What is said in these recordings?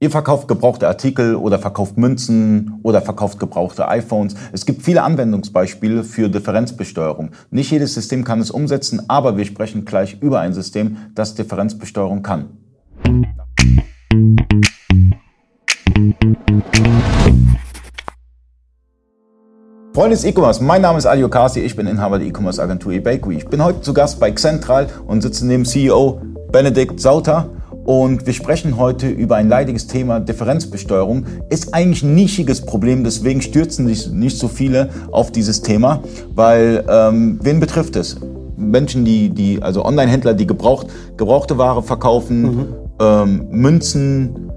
Ihr verkauft gebrauchte Artikel oder verkauft Münzen oder verkauft gebrauchte iPhones. Es gibt viele Anwendungsbeispiele für Differenzbesteuerung. Nicht jedes System kann es umsetzen, aber wir sprechen gleich über ein System, das Differenzbesteuerung kann. Freunde des E-Commerce, mein Name ist Adio Kasi, ich bin Inhaber der E-Commerce Agentur eBakery. Ich bin heute zu Gast bei Xentral und sitze neben CEO Benedikt Sauter und wir sprechen heute über ein leidiges Thema Differenzbesteuerung. Ist eigentlich ein nischiges Problem, deswegen stürzen sich nicht so viele auf dieses Thema, weil ähm, wen betrifft es? Menschen, die, die also Online-Händler, die gebraucht, gebrauchte Ware verkaufen, mhm. ähm, Münzen.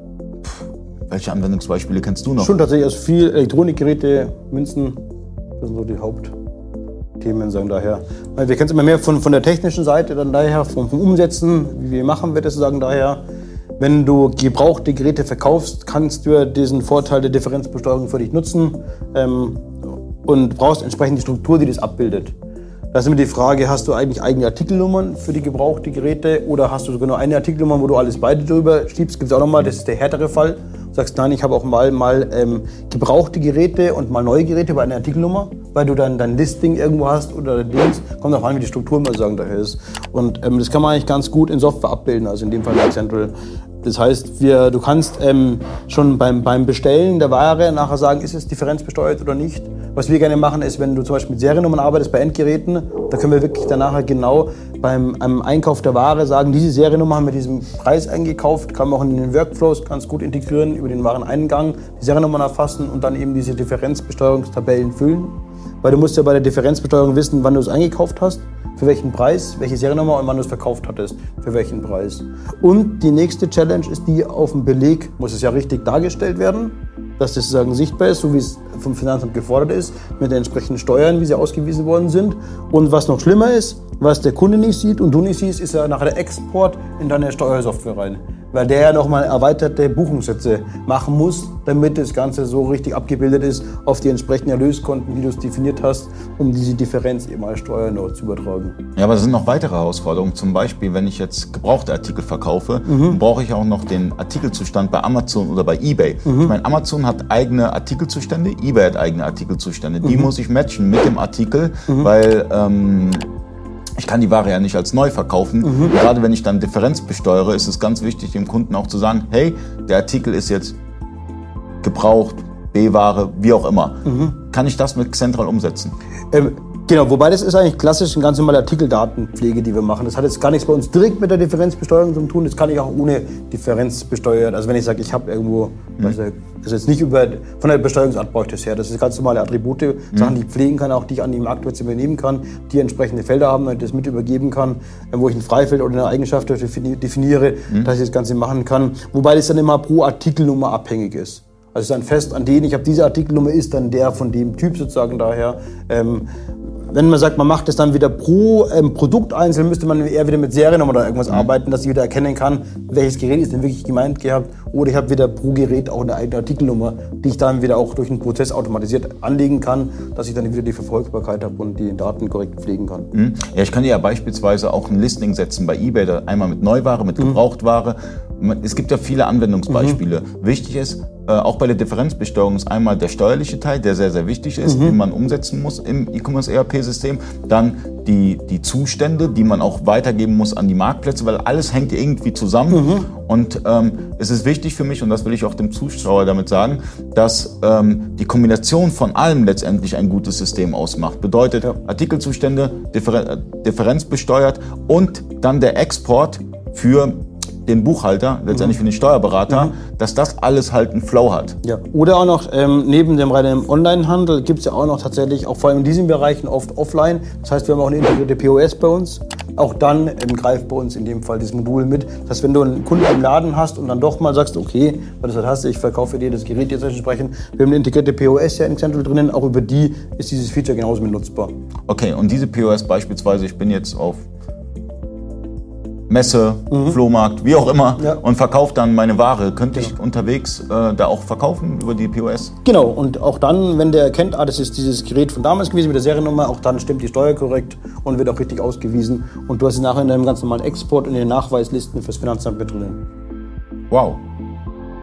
Pff, welche Anwendungsbeispiele kennst du noch? Schon tatsächlich also viel Elektronikgeräte, Münzen, das sind so die Haupt. Themen, sagen daher. Wir kennen es immer mehr von, von der technischen Seite, dann daher vom, vom Umsetzen, wie machen wir das, sagen daher. Wenn du gebrauchte Geräte verkaufst, kannst du diesen Vorteil der Differenzbesteuerung für dich nutzen ähm, und brauchst entsprechend die Struktur, die das abbildet. Da ist immer die Frage, hast du eigentlich eigene Artikelnummern für die gebrauchten Geräte oder hast du sogar nur eine Artikelnummer, wo du alles beide drüber schiebst? Gibt es auch nochmal, das ist der härtere Fall. Du sagst, nein, ich habe auch mal, mal ähm, gebrauchte Geräte und mal neue Geräte bei einer Artikelnummer, weil du dann dein Listing irgendwo hast oder Dings. Kommt auch an, wie die Struktur mal sagen daher ist. Und ähm, das kann man eigentlich ganz gut in Software abbilden, also in dem Fall bei Central. Das heißt, wir, du kannst ähm, schon beim, beim Bestellen der Ware nachher sagen, ist es differenzbesteuert oder nicht. Was wir gerne machen, ist, wenn du zum Beispiel mit Seriennummern arbeitest bei Endgeräten, da können wir wirklich danach genau beim Einkauf der Ware sagen, diese Seriennummer haben wir diesen Preis eingekauft, kann man auch in den Workflows ganz gut integrieren, über den Wareneingang die Seriennummern erfassen und dann eben diese Differenzbesteuerungstabellen füllen. Weil du musst ja bei der Differenzbesteuerung wissen, wann du es eingekauft hast für welchen Preis, welche Seriennummer und wann du es verkauft hattest, für welchen Preis. Und die nächste Challenge ist die, auf dem Beleg muss es ja richtig dargestellt werden, dass das sozusagen sichtbar ist, so wie es vom Finanzamt gefordert ist, mit den entsprechenden Steuern, wie sie ausgewiesen worden sind. Und was noch schlimmer ist, was der Kunde nicht sieht und du nicht siehst, ist ja nachher der Export in deine Steuersoftware rein weil der ja nochmal erweiterte Buchungssätze machen muss, damit das Ganze so richtig abgebildet ist auf die entsprechenden Erlöskonten, wie du es definiert hast, um diese Differenz eben als Steuer noch zu übertragen. Ja, aber es sind noch weitere Herausforderungen. Zum Beispiel, wenn ich jetzt gebrauchte Artikel verkaufe, mhm. brauche ich auch noch den Artikelzustand bei Amazon oder bei eBay. Mhm. Ich meine, Amazon hat eigene Artikelzustände, eBay hat eigene Artikelzustände. Die mhm. muss ich matchen mit dem Artikel, mhm. weil ähm, ich kann die Ware ja nicht als neu verkaufen. Mhm. Gerade wenn ich dann Differenz besteuere, ist es ganz wichtig, dem Kunden auch zu sagen, hey, der Artikel ist jetzt gebraucht, B-Ware, wie auch immer. Mhm. Kann ich das mit Central umsetzen? Ähm, Genau, wobei das ist eigentlich klassisch eine ganz normale Artikeldatenpflege, die wir machen. Das hat jetzt gar nichts bei uns direkt mit der Differenzbesteuerung zu tun. Das kann ich auch ohne Differenz besteuern. Also wenn ich sage, ich habe irgendwo, mhm. also jetzt nicht über, von der Besteuerungsart brauche ich das her. Das sind ganz normale Attribute, mhm. Sachen, die ich pflegen kann, auch die ich an die Marktplätze übernehmen kann, die entsprechende Felder haben, und das mit übergeben kann, wo ich ein Freifeld oder eine Eigenschaft definiere, mhm. dass ich das Ganze machen kann. Wobei das dann immer pro Artikelnummer abhängig ist. Also dann fest an den, ich habe diese Artikelnummer, ist dann der von dem Typ sozusagen daher. Ähm, wenn man sagt, man macht es dann wieder pro ähm, Produkt einzeln, müsste man eher wieder mit Seriennummer oder irgendwas mhm. arbeiten, dass ich wieder erkennen kann, welches Gerät ist denn wirklich gemeint gehabt. Oder ich habe wieder pro Gerät auch eine eigene Artikelnummer, die ich dann wieder auch durch einen Prozess automatisiert anlegen kann, dass ich dann wieder die Verfolgbarkeit habe und die Daten korrekt pflegen kann. Mhm. Ja, ich kann ja beispielsweise auch ein Listing setzen bei eBay, einmal mit Neuware, mit mhm. Gebrauchtware. Es gibt ja viele Anwendungsbeispiele. Mhm. Wichtig ist, äh, auch bei der Differenzbesteuerung ist einmal der steuerliche Teil, der sehr, sehr wichtig ist, mhm. den man umsetzen muss im E-Commerce ERP-System. Dann die, die Zustände, die man auch weitergeben muss an die Marktplätze, weil alles hängt irgendwie zusammen. Mhm. Und ähm, es ist wichtig für mich, und das will ich auch dem Zuschauer damit sagen, dass ähm, die Kombination von allem letztendlich ein gutes System ausmacht. Bedeutet ja. Artikelzustände, Differ differenzbesteuert und dann der Export für den Buchhalter, letztendlich für den Steuerberater, mhm. dass das alles halt einen Flow hat. Ja. Oder auch noch ähm, neben dem reinen Onlinehandel gibt es ja auch noch tatsächlich, auch vor allem in diesen Bereichen, oft offline. Das heißt, wir haben auch eine integrierte POS bei uns. Auch dann ähm, greift bei uns in dem Fall das Modul mit. Das heißt, wenn du einen Kunden im Laden hast und dann doch mal sagst, okay, weil du das hast, ich verkaufe dir das Gerät jetzt entsprechend, wir haben eine integrierte POS ja in Central drinnen, auch über die ist dieses Feature genauso mit nutzbar. Okay, und diese POS beispielsweise, ich bin jetzt auf Messe, mhm. Flohmarkt, wie auch immer ja. und verkaufe dann meine Ware. Könnte genau. ich unterwegs äh, da auch verkaufen über die POS? Genau, und auch dann, wenn der erkennt, ah, das ist dieses Gerät von damals gewesen mit der Seriennummer, auch dann stimmt die Steuer korrekt und wird auch richtig ausgewiesen. Und du hast es nachher in deinem ganz normalen Export in den Nachweislisten fürs Finanzamt mit drin. Wow.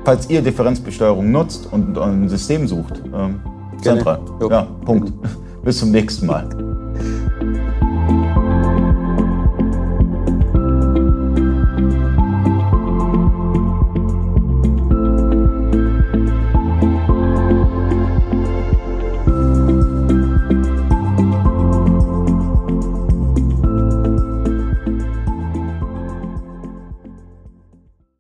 falls ihr Differenzbesteuerung nutzt und ein System sucht, ähm. Jo. Ja, Punkt. Bis zum nächsten Mal.